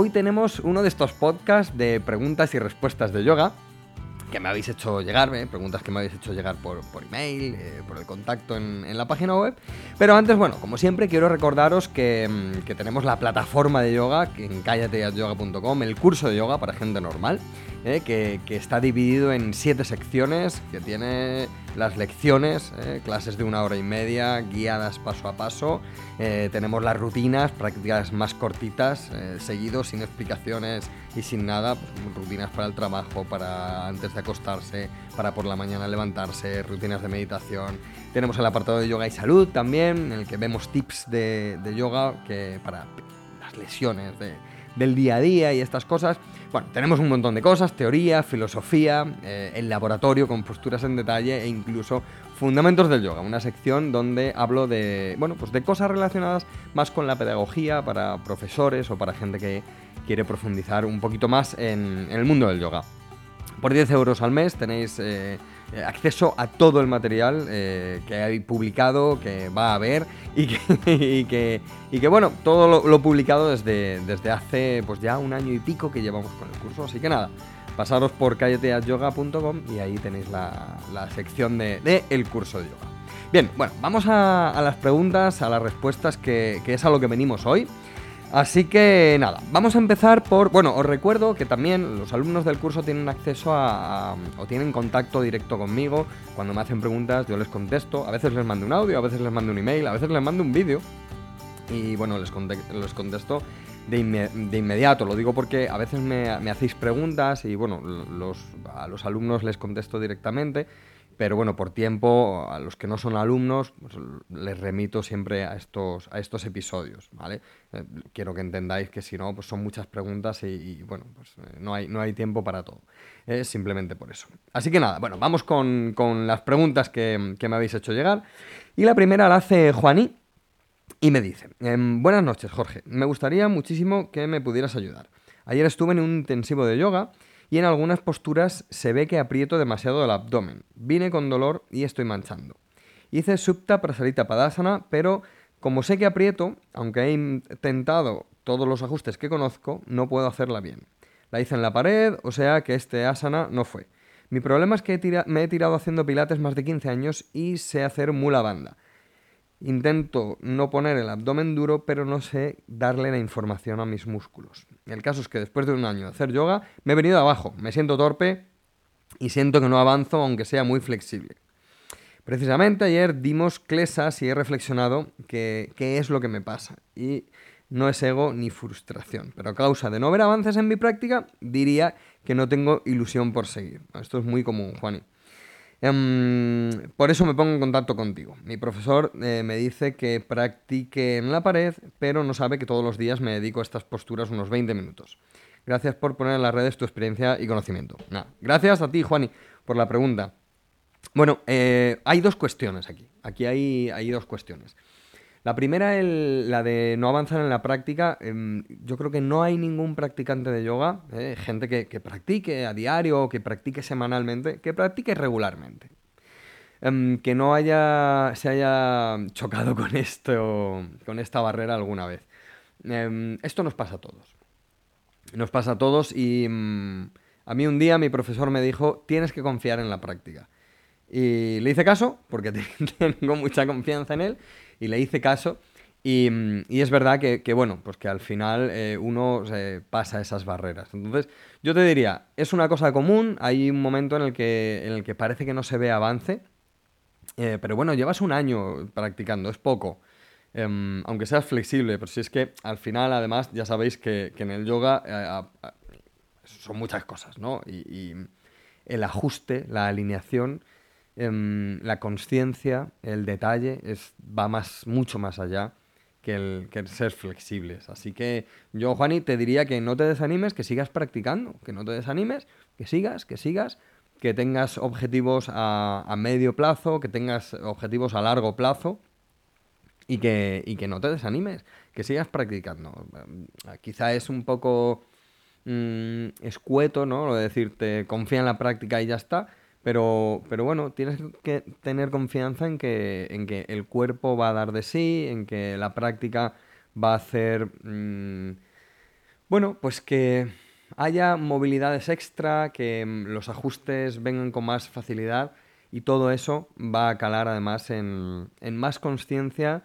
Hoy tenemos uno de estos podcasts de preguntas y respuestas de yoga, que me habéis hecho llegar, ¿eh? preguntas que me habéis hecho llegar por, email, eh, por el contacto en, la página web. Pero antes, bueno, como siempre, quiero recordaros que, mm, tenemos la plataforma de yoga en callateatyoga.com, el curso de yoga para gente normal, ¿eh? que, está dividido en siete secciones, que tiene las lecciones, clases de una hora y media, guiadas paso a paso. tenemos las rutinas, prácticas más cortitas, seguidos, sin explicaciones y sin nada, pues, rutinas para el trabajo, para antes de acostarse, para por la mañana levantarse, rutinas de meditación. Tenemos el apartado de yoga y salud también, en el que vemos tips de, yoga que para las lesiones del día a día y estas cosas. Bueno, tenemos un montón de cosas, teoría, filosofía, eh, el laboratorio con posturas en detalle e incluso fundamentos del yoga, una sección donde hablo de, bueno, pues de cosas relacionadas más con la pedagogía para profesores o para gente que quiere profundizar un poquito más en, el mundo del yoga. Por 10 euros al mes tenéis eh, eh, acceso a todo el material eh, que hay publicado, que va a haber y que, bueno, todo lo, publicado desde, desde hace pues ya un año y pico que llevamos con el curso. Así que nada, pasaros por calleteayoga.com y ahí tenéis la, sección de, el curso de yoga. Bien, bueno, vamos a, las preguntas, a las respuestas, que es a lo que venimos hoy. Así que nada, vamos a empezar por... Bueno, os recuerdo que también los alumnos del curso tienen acceso a, o tienen contacto directo conmigo. Cuando me hacen preguntas yo les contesto. A veces les mando un audio, a veces les mando un email, a veces les mando un vídeo. Y bueno, les, contesto de, inmediato. Lo digo porque a veces me, hacéis preguntas y bueno, a los alumnos les contesto directamente pero bueno, por tiempo, a los que no son alumnos, pues, les remito siempre a estos, a estos episodios, ¿vale? Eh, quiero que entendáis que si no, pues son muchas preguntas y, bueno, pues eh, no, hay, no hay tiempo para todo. Es simplemente por eso. Así que nada, bueno, vamos con, las preguntas que, me habéis hecho llegar. Y la primera la hace Juaní y me dice, em, buenas noches Jorge, me gustaría muchísimo que me pudieras ayudar. Ayer estuve en un intensivo de yoga y en algunas posturas se ve que aprieto demasiado el abdomen. Vine con dolor y estoy manchando. Hice Supta Prasarita Padasana, pero como sé que aprieto, aunque he intentado todos los ajustes que conozco, no puedo hacerla bien. La hice en la pared, o sea que este asana no fue. Mi problema es que me he tirado haciendo pilates más de 15 años y sé hacer mula banda. Intento no poner el abdomen duro, pero no sé darle la información a mis músculos. El caso es que después de un año de hacer yoga, me he venido abajo, me siento torpe y siento que no avanzo aunque sea muy flexible. Precisamente ayer dimos clesas y he reflexionado qué es lo que me pasa. Y no es ego ni frustración, pero a causa de no ver avances en mi práctica, diría que no tengo ilusión por seguir. Esto es muy común, Juani. Em, por eso me pongo en contacto contigo. Mi profesor eh, me dice que practique en la pared, pero no sabe que todos los días me dedico a estas posturas unos 20 minutos. Gracias por poner en las redes tu experiencia y conocimiento. gracias a ti, Juani, por la pregunta. Bueno, eh, hay dos cuestiones aquí. Aquí hay, hay dos cuestiones. La primera, la de no avanzar en la práctica. Em, yo creo que no hay ningún practicante de yoga, eh, gente que, practique a diario, que practique semanalmente, que practique regularmente. Em, que no haya, se haya chocado con, esto, con esta barrera alguna vez. Em, esto nos pasa a todos. Nos pasa a todos y a mí un día mi profesor me dijo, tienes que confiar en la práctica. Y le hice caso, porque tengo mucha confianza en él, y le hice caso. Y, es verdad que, bueno, pues que al final eh, uno pasa esas barreras. Entonces, yo te diría, es una cosa común, hay un momento en el que, en el que parece que no se ve avance, eh, pero bueno, llevas un año practicando, es poco. Em, aunque seas flexible, pero si es que al final, además, ya sabéis que, en el yoga eh, son muchas cosas, ¿no? y el ajuste, la alineación Em, la conciencia, el detalle, es, va más, mucho más allá que el, que ser flexibles. Así que yo, Juani, te diría que no te desanimes, que sigas practicando, que no te desanimes, que sigas, que sigas, que tengas objetivos a, medio plazo, que tengas objetivos a largo plazo y que, y que no te desanimes, que sigas practicando. Quizá es un poco mm, escueto, ¿no? Lo de decirte confía en la práctica y ya está, pero, pero bueno, tienes que tener confianza en que, en que el cuerpo va a dar de sí, en que la práctica va a hacer... Mm, bueno, pues que haya movilidades extra, que mm, los ajustes vengan con más facilidad y todo eso va a calar además en, en más conciencia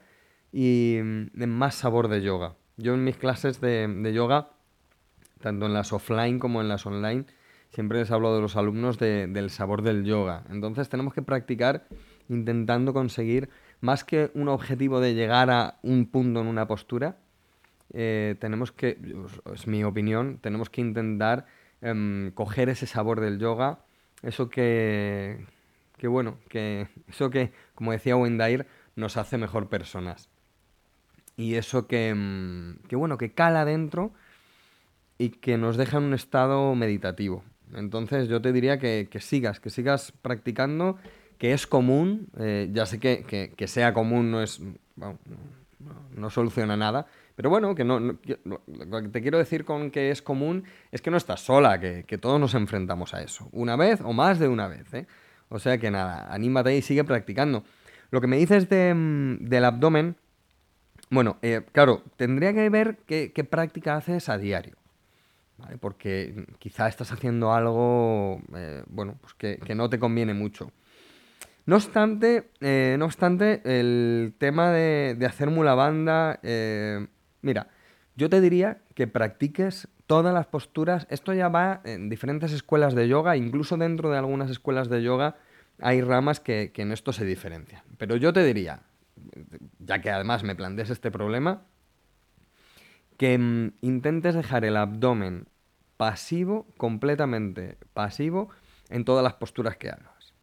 y mm, en más sabor de yoga. Yo en mis clases de, de yoga, tanto en las offline como en las online, siempre les hablo de los alumnos del sabor del yoga. Entonces tenemos que practicar intentando conseguir, más que un objetivo de llegar a un punto en una postura, eh, tenemos que, es mi opinión, tenemos que intentar em, coger ese sabor del yoga, eso que, que bueno, que eso que, como decía Wendair, nos hace mejor personas. Y eso que, em, que bueno, que cala dentro y que nos deja en un estado meditativo. Entonces yo te diría que, sigas, que sigas practicando, que es común, eh, ya sé que, que, sea común no es, no, soluciona nada, pero bueno, que no, lo que te quiero decir con que es común es que no estás sola, que, todos nos enfrentamos a eso, una vez o más de una vez, ¿eh? O sea que nada, anímate y sigue practicando. Lo que me dices de, mm, del abdomen, bueno, eh, claro, tendría que ver qué, qué práctica haces a diario. Porque quizá estás haciendo algo, eh, bueno, pues que, no te conviene mucho. No obstante, eh, no obstante, el tema de, hacer mula banda, eh, mira, yo te diría que practiques todas las posturas. Esto ya va en diferentes escuelas de yoga, incluso dentro de algunas escuelas de yoga hay ramas que, que en esto se diferencian. Pero yo te diría, ya que además me plantees este problema, que mm, intentes dejar el abdomen pasivo, completamente pasivo, en todas las posturas que hagas.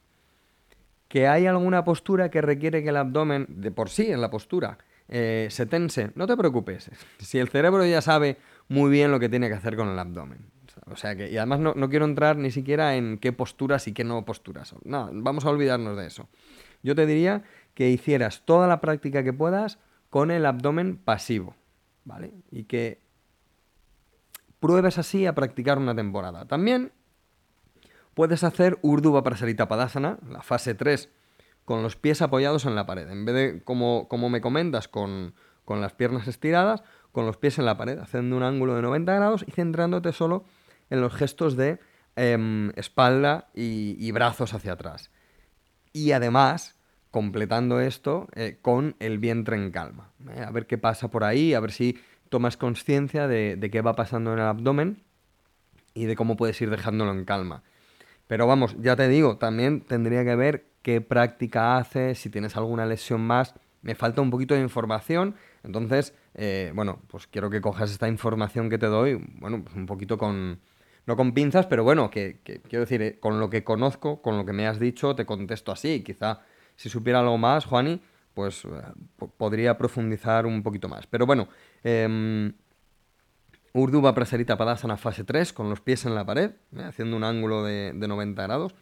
Que hay alguna postura que requiere que el abdomen, de por sí en la postura, eh, se tense, no te preocupes. Si el cerebro ya sabe muy bien lo que tiene que hacer con el abdomen. O sea que, y además no, no quiero entrar ni siquiera en qué posturas y qué no posturas. No, vamos a olvidarnos de eso. Yo te diría que hicieras toda la práctica que puedas con el abdomen pasivo. ¿Vale? Y que pruebes así a practicar una temporada. También puedes hacer Urdhva Prasarita Padasana, la fase 3, con los pies apoyados en la pared. En vez de, como, como me comentas, con, con, las piernas estiradas, con los pies en la pared, haciendo un ángulo de 90 grados y centrándote solo en los gestos de em, espalda y, brazos hacia atrás. Y además, completando esto eh, con el vientre en calma. ¿eh? A ver qué pasa por ahí, a ver si tomas conciencia de, qué va pasando en el abdomen y de cómo puedes ir dejándolo en calma. Pero vamos, ya te digo, también tendría que ver qué práctica haces, si tienes alguna lesión más. Me falta un poquito de información, entonces, eh, bueno, pues quiero que cojas esta información que te doy, bueno, pues un poquito con, no con pinzas, pero bueno, que, quiero decir, con lo que conozco, con lo que me has dicho, te contesto así. Quizá si supiera algo más, Juani, pues eh, podría profundizar un poquito más. Pero bueno, eh, Urdu va a Padasana fase 3, con los pies en la pared, ¿eh? haciendo un ángulo de, 90 grados,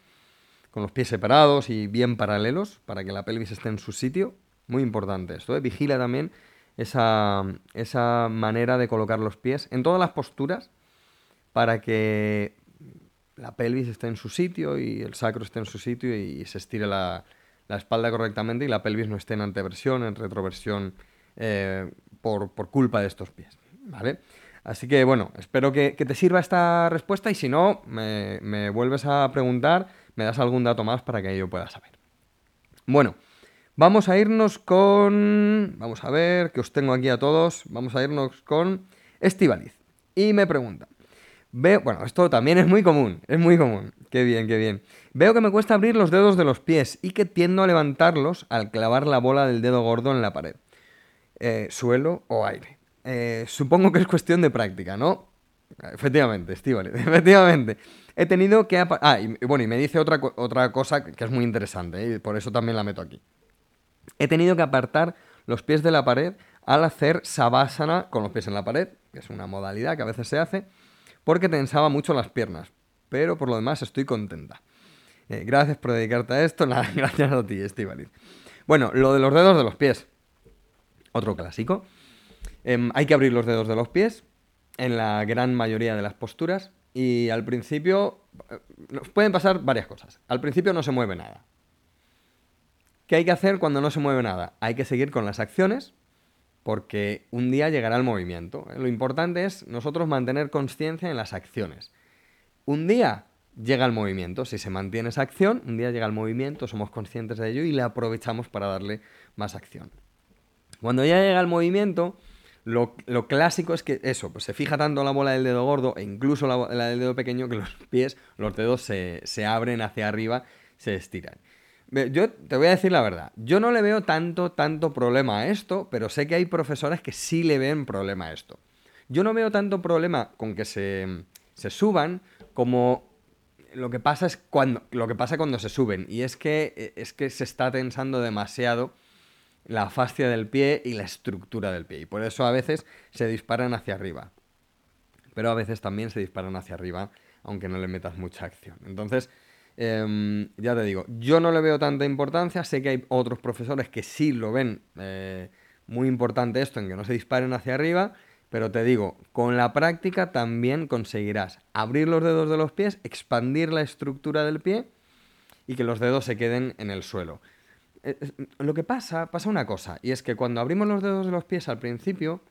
con los pies separados y bien paralelos, para que la pelvis esté en su sitio. Muy importante esto, ¿eh? vigila también esa, esa manera de colocar los pies en todas las posturas, para que la pelvis esté en su sitio y el sacro esté en su sitio y se estire la, la espalda correctamente y la pelvis no esté en anteversión, en retroversión eh, por, culpa de estos pies. ¿Vale? Así que bueno, espero que, te sirva esta respuesta y si no, me, vuelves a preguntar, me das algún dato más para que yo pueda saber. Bueno, vamos a irnos con... Vamos a ver, que os tengo aquí a todos. Vamos a irnos con Estivaliz. Y me pregunta, Veo, bueno, esto también es muy común, es muy común. Qué bien, qué bien. Veo que me cuesta abrir los dedos de los pies y que tiendo a levantarlos al clavar la bola del dedo gordo en la pared. Eh, suelo o aire. Eh, supongo que es cuestión de práctica, ¿no? Efectivamente, Estíbal, efectivamente. He tenido que... Ah, y bueno, y me dice otra, otra cosa que es muy interesante, y por eso también la meto aquí. He tenido que apartar los pies de la pared al hacer sabásana con los pies en la pared, que es una modalidad que a veces se hace, porque tensaba mucho las piernas. Pero por lo demás estoy contenta. Eh, gracias por dedicarte a esto. Gracias a ti, Estivaliz. Bueno, lo de los dedos de los pies. Otro clásico. Em, hay que abrir los dedos de los pies en la gran mayoría de las posturas. Y al principio eh, pueden pasar varias cosas. Al principio no se mueve nada. ¿Qué hay que hacer cuando no se mueve nada? Hay que seguir con las acciones porque un día llegará el movimiento. Lo importante es nosotros mantener conciencia en las acciones. Un día llega el movimiento, si se mantiene esa acción, un día llega el movimiento, somos conscientes de ello y le aprovechamos para darle más acción. Cuando ya llega el movimiento, lo, clásico es que eso, pues se fija tanto la bola del dedo gordo e incluso la, del dedo pequeño que los pies, los dedos se, se abren hacia arriba, se estiran. Yo te voy a decir la verdad, yo no le veo tanto, tanto problema a esto, pero sé que hay profesores que sí le ven problema a esto. Yo no veo tanto problema con que se, suban como lo que pasa es cuando lo que pasa cuando se suben y es que es que se está tensando demasiado la fascia del pie y la estructura del pie y por eso a veces se disparan hacia arriba. Pero a veces también se disparan hacia arriba aunque no le metas mucha acción. Entonces, Em, ya te digo, yo no le veo tanta importancia, sé que hay otros profesores que sí lo ven eh, muy importante esto en que no se disparen hacia arriba, pero te digo, con la práctica también conseguirás abrir los dedos de los pies, expandir la estructura del pie y que los dedos se queden en el suelo. Eh, lo que pasa, pasa una cosa, y es que cuando abrimos los dedos de los pies al principio,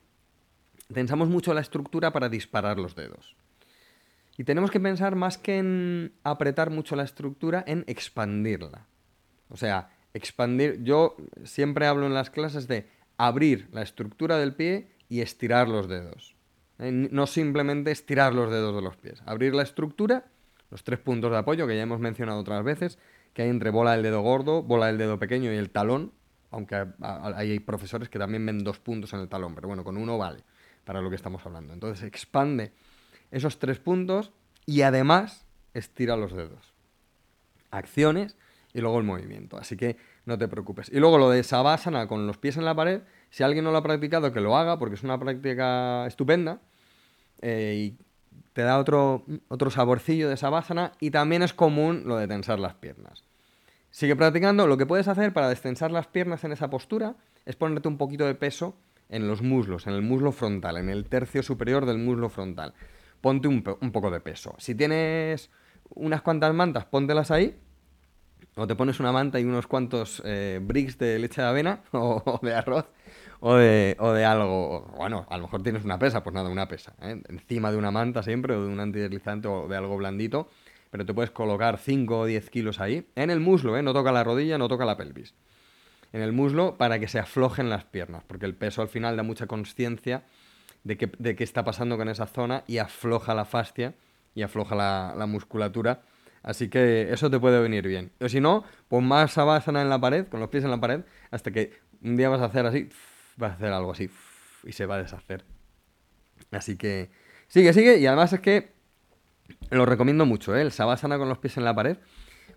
tensamos mucho la estructura para disparar los dedos. Y tenemos que pensar más que en apretar mucho la estructura, en expandirla. O sea, expandir, yo siempre hablo en las clases de abrir la estructura del pie y estirar los dedos. ¿eh? No simplemente estirar los dedos de los pies. Abrir la estructura, los tres puntos de apoyo que ya hemos mencionado otras veces, que hay entre bola del dedo gordo, bola del dedo pequeño y el talón, aunque hay profesores que también ven dos puntos en el talón, pero bueno, con uno vale para lo que estamos hablando. Entonces expande esos tres puntos y además estira los dedos. Acciones y luego el movimiento. Así que no te preocupes. Y luego lo de Savasana con los pies en la pared, si alguien no lo ha practicado, que lo haga, porque es una práctica estupenda. Eh, y te da otro, otro saborcillo de Savasana. Y también es común lo de tensar las piernas. Sigue practicando. Lo que puedes hacer para destensar las piernas en esa postura es ponerte un poquito de peso en los muslos, en el muslo frontal, en el tercio superior del muslo frontal ponte un, poco de peso. Si tienes unas cuantas mantas, póntelas ahí. O te pones una manta y unos cuantos eh, bricks de leche de avena o, de arroz o de, o algo. Bueno, a lo mejor tienes una pesa, pues nada, una pesa. ¿eh? Encima de una manta siempre o de un antideslizante o de algo blandito. Pero te puedes colocar 5 o 10 kilos ahí. En el muslo, ¿eh? no toca la rodilla, no toca la pelvis. En el muslo para que se aflojen las piernas. Porque el peso al final da mucha conciencia de qué, está pasando con esa zona y afloja la fascia y afloja la, musculatura. Así que eso te puede venir bien. O si no, pon más sabásana en la pared, con los pies en la pared, hasta que un día vas a hacer así, vas a hacer algo así y se va a deshacer. Así que sigue, sigue. Y además es que lo recomiendo mucho, ¿eh? el sabásana con los pies en la pared.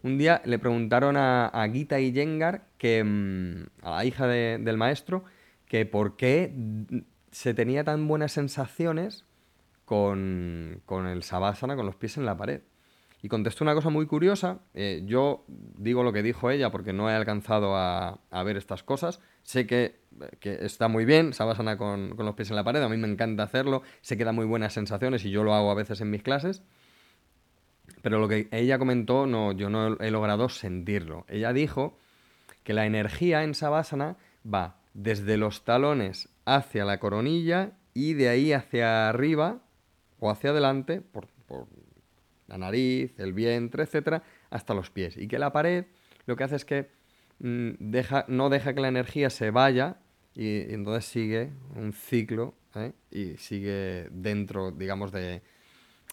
Un día le preguntaron a, Gita y Yengar, que, mm, a la hija del maestro, que por qué se tenía tan buenas sensaciones con, el Savasana, con los pies en la pared. Y contestó una cosa muy curiosa. Eh, yo digo lo que dijo ella porque no he alcanzado a, ver estas cosas. Sé que, está muy bien, Savasana con, con, los pies en la pared. A mí me encanta hacerlo. Sé que da muy buenas sensaciones y yo lo hago a veces en mis clases. Pero lo que ella comentó, no, yo no he logrado sentirlo. Ella dijo que la energía en Savasana va desde los talones hacia la coronilla y de ahí hacia arriba o hacia adelante, por, la nariz, el vientre, etcétera, hasta los pies. Y que la pared lo que hace es que mm, deja, no deja que la energía se vaya y, entonces sigue un ciclo ¿eh? y sigue dentro, digamos, de,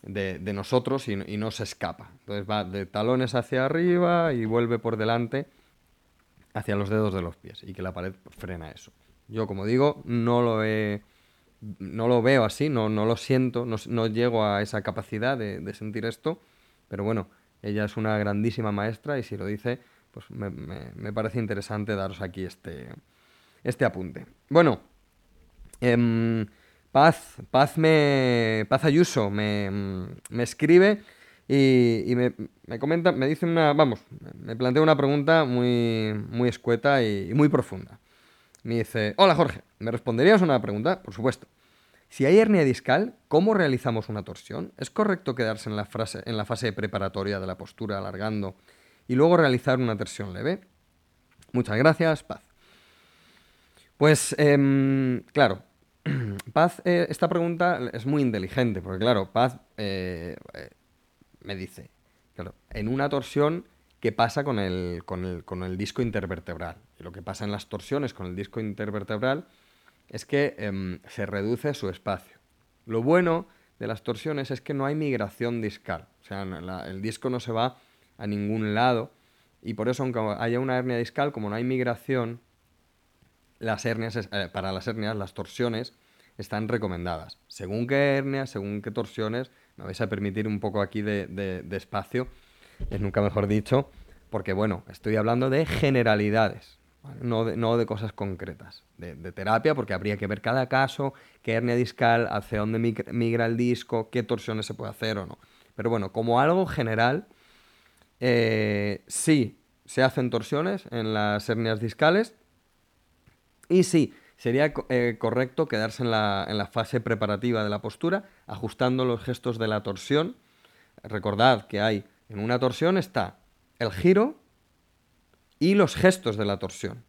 de, nosotros y, y, no se escapa. Entonces va de talones hacia arriba y vuelve por delante hacia los dedos de los pies y que la pared frena eso. Yo, como digo, no lo he, no lo veo así, no, no lo siento, no, llego a esa capacidad de, sentir esto, pero bueno, ella es una grandísima maestra y si lo dice, pues me, parece interesante daros aquí este, este apunte. Bueno, Em, Paz, Paz, me, Paz Ayuso me, me escribe y, me, comenta, me dice una, vamos, me plantea una pregunta muy, muy escueta y, muy profunda. Me dice, hola Jorge, ¿me responderías una pregunta? Por supuesto. Si hay hernia discal, ¿cómo realizamos una torsión? ¿Es correcto quedarse en la, frase, en la fase preparatoria de la postura alargando y luego realizar una torsión leve? Muchas gracias, Paz. Pues, em, claro, Paz, eh, esta pregunta es muy inteligente, porque claro, Paz eh, eh, me dice, claro, en una torsión, ¿qué pasa con el, con, el, con el, disco intervertebral? Y lo que pasa en las torsiones con el disco intervertebral es que em, se reduce su espacio. Lo bueno de las torsiones es que no hay migración discal, o sea, el disco no se va a ningún lado y por eso aunque haya una hernia discal, como no hay migración, las hernias, eh, para las hernias, las torsiones están recomendadas. Según qué hernias, según qué torsiones, me vais a permitir un poco aquí de, espacio, es nunca mejor dicho, porque bueno, estoy hablando de generalidades, no, de, cosas concretas, de, terapia, porque habría que ver cada caso, qué hernia discal, hacia dónde migra el disco, qué torsiones se puede hacer o no. Pero bueno, como algo general, eh, sí se hacen torsiones en las hernias discales, y sí, sería eh, correcto quedarse en la, en la, fase preparativa de la postura, ajustando los gestos de la torsión. Recordad que hay, en una torsión está el giro y los gestos de la torsión.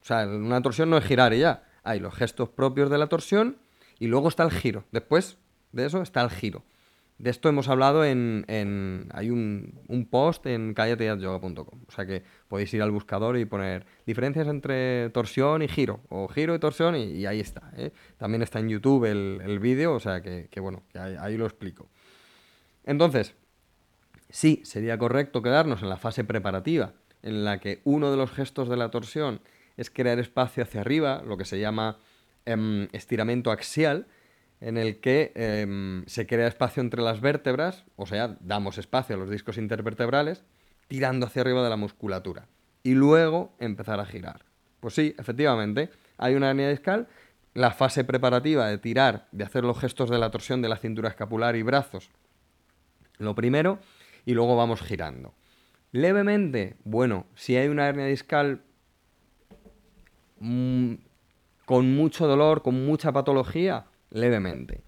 O sea, en una torsión no es girar y ya. Hay los gestos propios de la torsión y luego está el giro. Después de eso está el giro. De esto hemos hablado en. hay un, post en callateyadyoga.com. O sea que podéis ir al buscador y poner diferencias entre torsión y giro. O giro y torsión, y, ahí está. ¿eh? También está en YouTube el, vídeo, o sea que, bueno, ahí, lo explico. Entonces, sí, sería correcto quedarnos en la fase preparativa, en la que uno de los gestos de la torsión es crear espacio hacia arriba, lo que se llama em, estiramiento axial en el que em, se crea espacio entre las vértebras, o sea, damos espacio a los discos intervertebrales, tirando hacia arriba de la musculatura. Y luego empezar a girar. Pues sí, efectivamente, hay una hernia discal, la fase preparativa de tirar, de hacer los gestos de la torsión de la cintura escapular y brazos, lo primero, y luego vamos girando. Levemente, bueno, si hay una hernia discal mm, con mucho dolor, con mucha patología, levemente.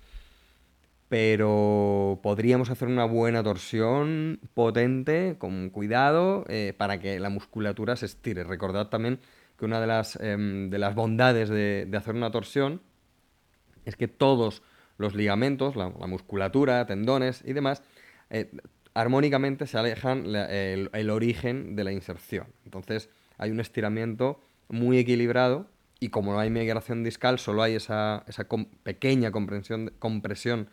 Pero podríamos hacer una buena torsión potente, con cuidado, eh, para que la musculatura se estire. Recordad también que una de las, em, de las bondades de, hacer una torsión es que todos los ligamentos, la, musculatura, tendones y demás, eh, armónicamente se alejan el, origen de la inserción. Entonces hay un estiramiento muy equilibrado y como no hay migración discal, solo hay esa, pequeña compresión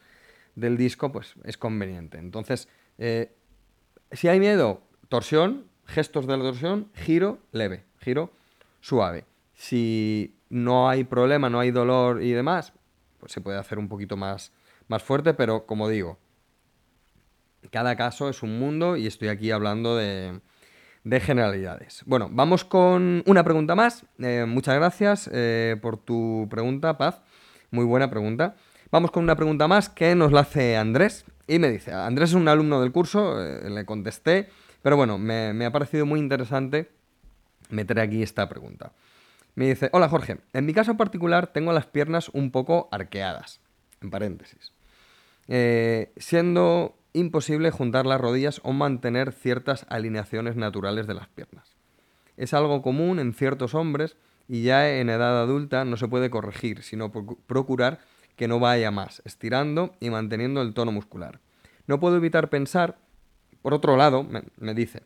del disco, pues es conveniente. Entonces, eh, si hay miedo, torsión, gestos de la torsión, giro leve, giro suave. Si no hay problema, no hay dolor y demás, pues se puede hacer un poquito más, más fuerte, pero como digo, cada caso es un mundo y estoy aquí hablando de, de generalidades. Bueno, vamos con una pregunta más. Eh, muchas gracias eh, por tu pregunta, Paz. Muy buena pregunta. Vamos con una pregunta más que nos la hace Andrés y me dice, Andrés es un alumno del curso, eh, le contesté, pero bueno, me, me ha parecido muy interesante meter aquí esta pregunta. Me dice, hola Jorge, en mi caso particular tengo las piernas un poco arqueadas, en paréntesis. siendo imposible juntar las rodillas o mantener ciertas alineaciones naturales de las piernas. Es algo común en ciertos hombres y ya en edad adulta no se puede corregir, sino procurar que no vaya más, estirando y manteniendo el tono muscular. No puedo evitar pensar, por otro lado, me, dice,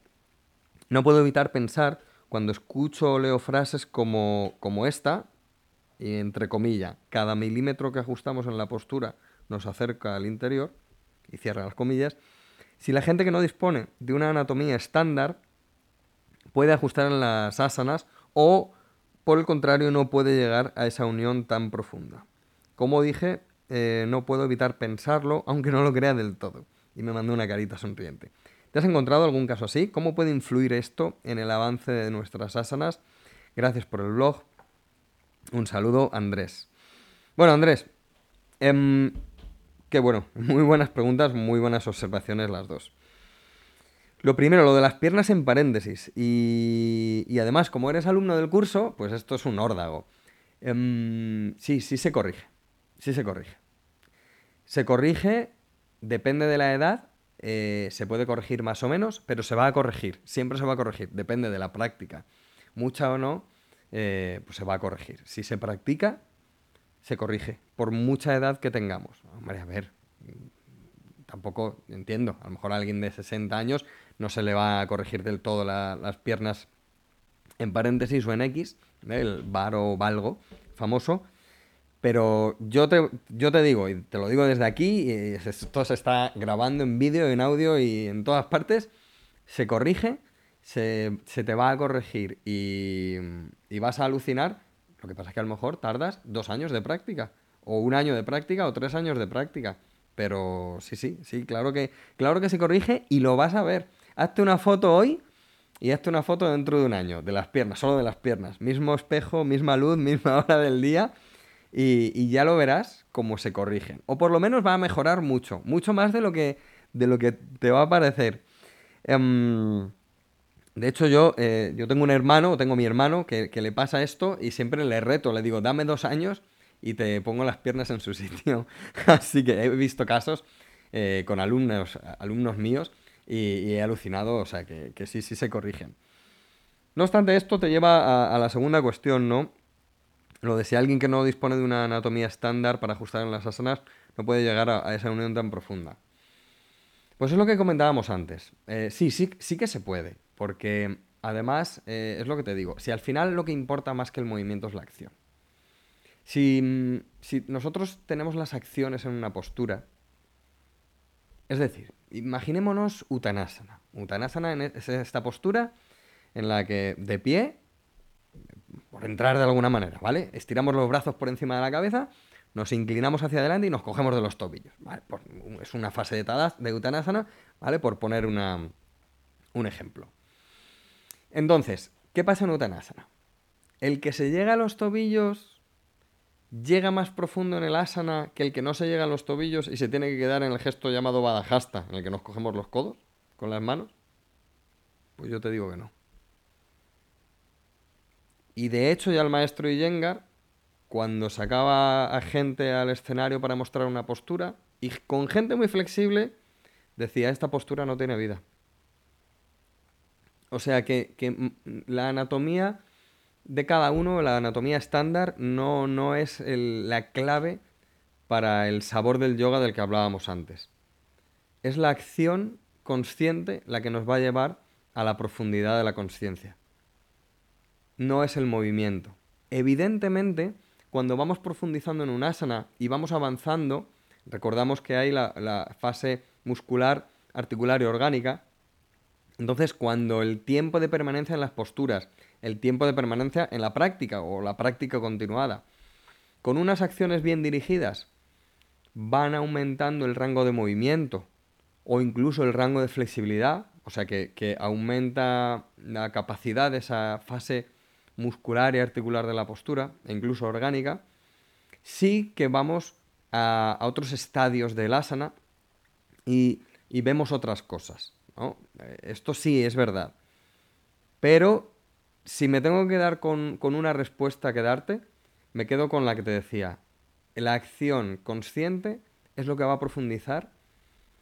no puedo evitar pensar cuando escucho o leo frases como, como esta, y entre comillas, cada milímetro que ajustamos en la postura nos acerca al interior, y cierra las comillas, si la gente que no dispone de una anatomía estándar puede ajustar en las asanas o, por el contrario, no puede llegar a esa unión tan profunda. Como dije, eh, no puedo evitar pensarlo, aunque no lo crea del todo. Y me mandó una carita sonriente. ¿Te has encontrado algún caso así? ¿Cómo puede influir esto en el avance de nuestras asanas? Gracias por el blog. Un saludo, Andrés. Bueno, Andrés, em, qué bueno, muy buenas preguntas, muy buenas observaciones las dos. Lo primero, lo de las piernas en paréntesis. Y, y además, como eres alumno del curso, pues esto es un órdago. Em, sí, sí se corrige. Sí se corrige. Se corrige, depende de la edad, eh, se puede corregir más o menos, pero se va a corregir. Siempre se va a corregir, depende de la práctica. Mucha o no, eh, pues se va a corregir. Si se practica, se corrige, por mucha edad que tengamos. Hombre, a ver, tampoco entiendo. A lo mejor a alguien de 60 años no se le va a corregir del todo las piernas en paréntesis o en X, el varo valgo famoso. Pero yo te, yo te digo, y te lo digo desde aquí, y esto se está grabando en vídeo, en audio y en todas partes, se corrige, se, te va a corregir y, y vas a alucinar. Lo que pasa es que a lo mejor tardas dos años de práctica, o un año de práctica, o tres años de práctica. Pero sí, sí, sí, claro que, claro que se corrige y lo vas a ver. Hazte una foto hoy y hazte una foto dentro de un año, de las piernas, solo de las piernas. Mismo espejo, misma luz, misma hora del día. Y, ya lo verás cómo se corrigen. O por lo menos va a mejorar mucho. Mucho más de lo que, de lo que te va a parecer. Em, de hecho, yo, eh, yo tengo un hermano, tengo mi hermano, que, le pasa esto y siempre le reto, le digo, dame dos años y te pongo las piernas en su sitio. Así que he visto casos eh, con alumnos, alumnos míos y, he alucinado, o sea, que, sí, sí se corrigen. No obstante, esto te lleva a, la segunda cuestión, ¿no? Lo de si alguien que no dispone de una anatomía estándar para ajustar en las asanas no puede llegar a, esa unión tan profunda. Pues es lo que comentábamos antes. Eh, sí, sí, sí que se puede, porque además eh, es lo que te digo. Si al final lo que importa más que el movimiento es la acción. Si, si nosotros tenemos las acciones en una postura, es decir, imaginémonos Uttanasana. Uttanasana es esta postura en la que de pie, por entrar de alguna manera, ¿vale? Estiramos los brazos por encima de la cabeza, nos inclinamos hacia adelante y nos cogemos de los tobillos, es una fase de, tadas, de ¿vale? Por poner una, un ejemplo. Entonces, ¿qué pasa en Uttanasana? El que se llega a los tobillos llega más profundo en el asana que el que no se llega a los tobillos y se tiene que quedar en el gesto llamado badajasta, en el que nos cogemos los codos con las manos? Pues yo te digo que no. Y de hecho ya el maestro Iyengar, cuando sacaba a gente al escenario para mostrar una postura, y con gente muy flexible, decía, esta postura no tiene vida. O sea que, que la anatomía de cada uno, la anatomía estándar, no, no es la clave para el sabor del yoga del que hablábamos antes. Es la acción consciente la que nos va a llevar a la profundidad de la conciencia. No es el movimiento. Evidentemente, cuando vamos profundizando en un asana y vamos avanzando, recordamos que hay la, la fase muscular, articular y orgánica, entonces cuando el tiempo de permanencia en las posturas el tiempo de permanencia en la práctica o la práctica continuada. Con unas acciones bien dirigidas van aumentando el rango de movimiento o incluso el rango de flexibilidad, o sea que, aumenta la capacidad de esa fase muscular y articular de la postura, e incluso orgánica, sí que vamos a, otros estadios del asana y, vemos otras cosas. Esto sí es verdad. Pero si me tengo que quedar con, una respuesta que darte, me quedo con la que te decía. La acción consciente es lo que va a profundizar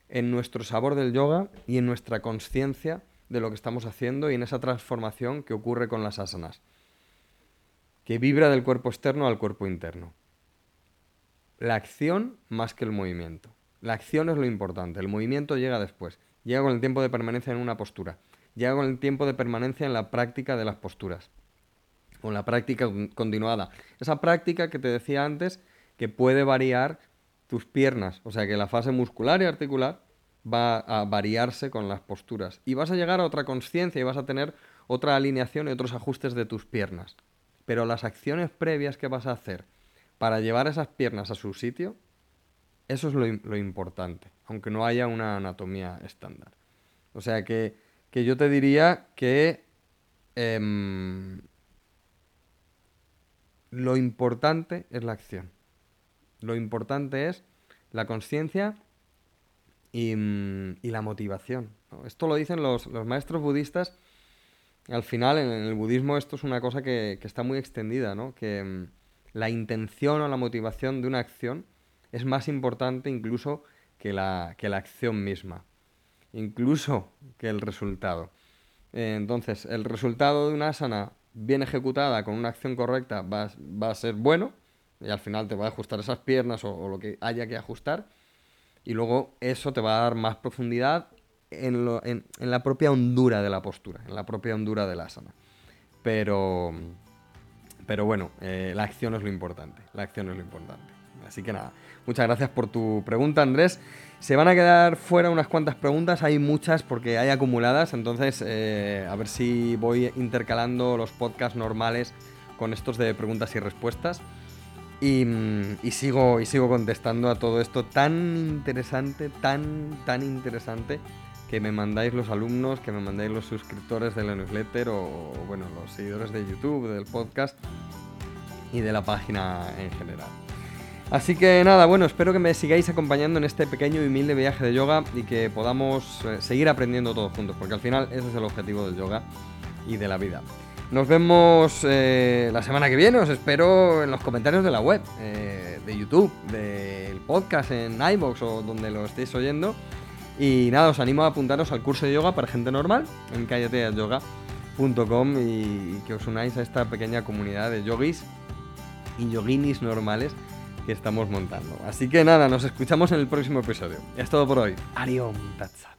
en nuestro sabor del yoga y en nuestra conciencia de lo que estamos haciendo y en esa transformación que ocurre con las asanas, que vibra del cuerpo externo al cuerpo interno. La acción más que el movimiento. La acción es lo importante, el movimiento llega después, llega con el tiempo de permanencia en una postura llega con el tiempo de permanencia en la práctica de las posturas, con la práctica continuada. Esa práctica que te decía antes, que puede variar tus piernas, o sea que la fase muscular y articular va a variarse con las posturas y vas a llegar a otra conciencia y vas a tener otra alineación y otros ajustes de tus piernas. Pero las acciones previas que vas a hacer para llevar esas piernas a su sitio, eso es lo, lo importante, aunque no haya una anatomía estándar. O sea que que yo te diría que em, lo importante es la acción. lo importante es la conciencia y, mm, la motivación. Esto lo dicen los, maestros budistas. Al final, en el budismo, esto es una cosa que, está muy extendida, ¿no? Que mm, la intención o la motivación de una acción es más importante incluso que la, que la acción misma, incluso que el resultado. Entonces, el resultado de una asana bien ejecutada con una acción correcta va, va, a ser bueno y al final te va a ajustar esas piernas o, lo que haya que ajustar y luego eso te va a dar más profundidad en, en, la propia hondura de la postura, en la propia hondura de la asana. Pero, pero bueno, eh, la acción es lo importante, la acción es lo importante. Así que nada, muchas gracias por tu pregunta Andrés. Se van a quedar fuera unas cuantas preguntas, hay muchas porque hay acumuladas, entonces eh, a ver si voy intercalando los podcasts normales con estos de preguntas y respuestas. Y, y, sigo, y sigo contestando a todo esto tan interesante, tan, tan interesante que me mandáis los alumnos, que me mandáis los suscriptores de la newsletter o, bueno, los seguidores de YouTube, del podcast y de la página en general. Así que nada, bueno, espero que me sigáis acompañando en este pequeño y humilde viaje de yoga y que podamos eh, seguir aprendiendo todos juntos, porque al final ese es el objetivo del yoga y de la vida. Nos vemos eh, la semana que viene, os espero en los comentarios de la web, eh, de YouTube, del podcast en iBox o donde lo estéis oyendo. Y nada, os animo a apuntaros al curso de yoga para gente normal en callateayoga.com y que os unáis a esta pequeña comunidad de yogis y yoginis normales que estamos montando. Así que nada, nos escuchamos en el próximo episodio. Es todo por hoy. Ariom Tatsat.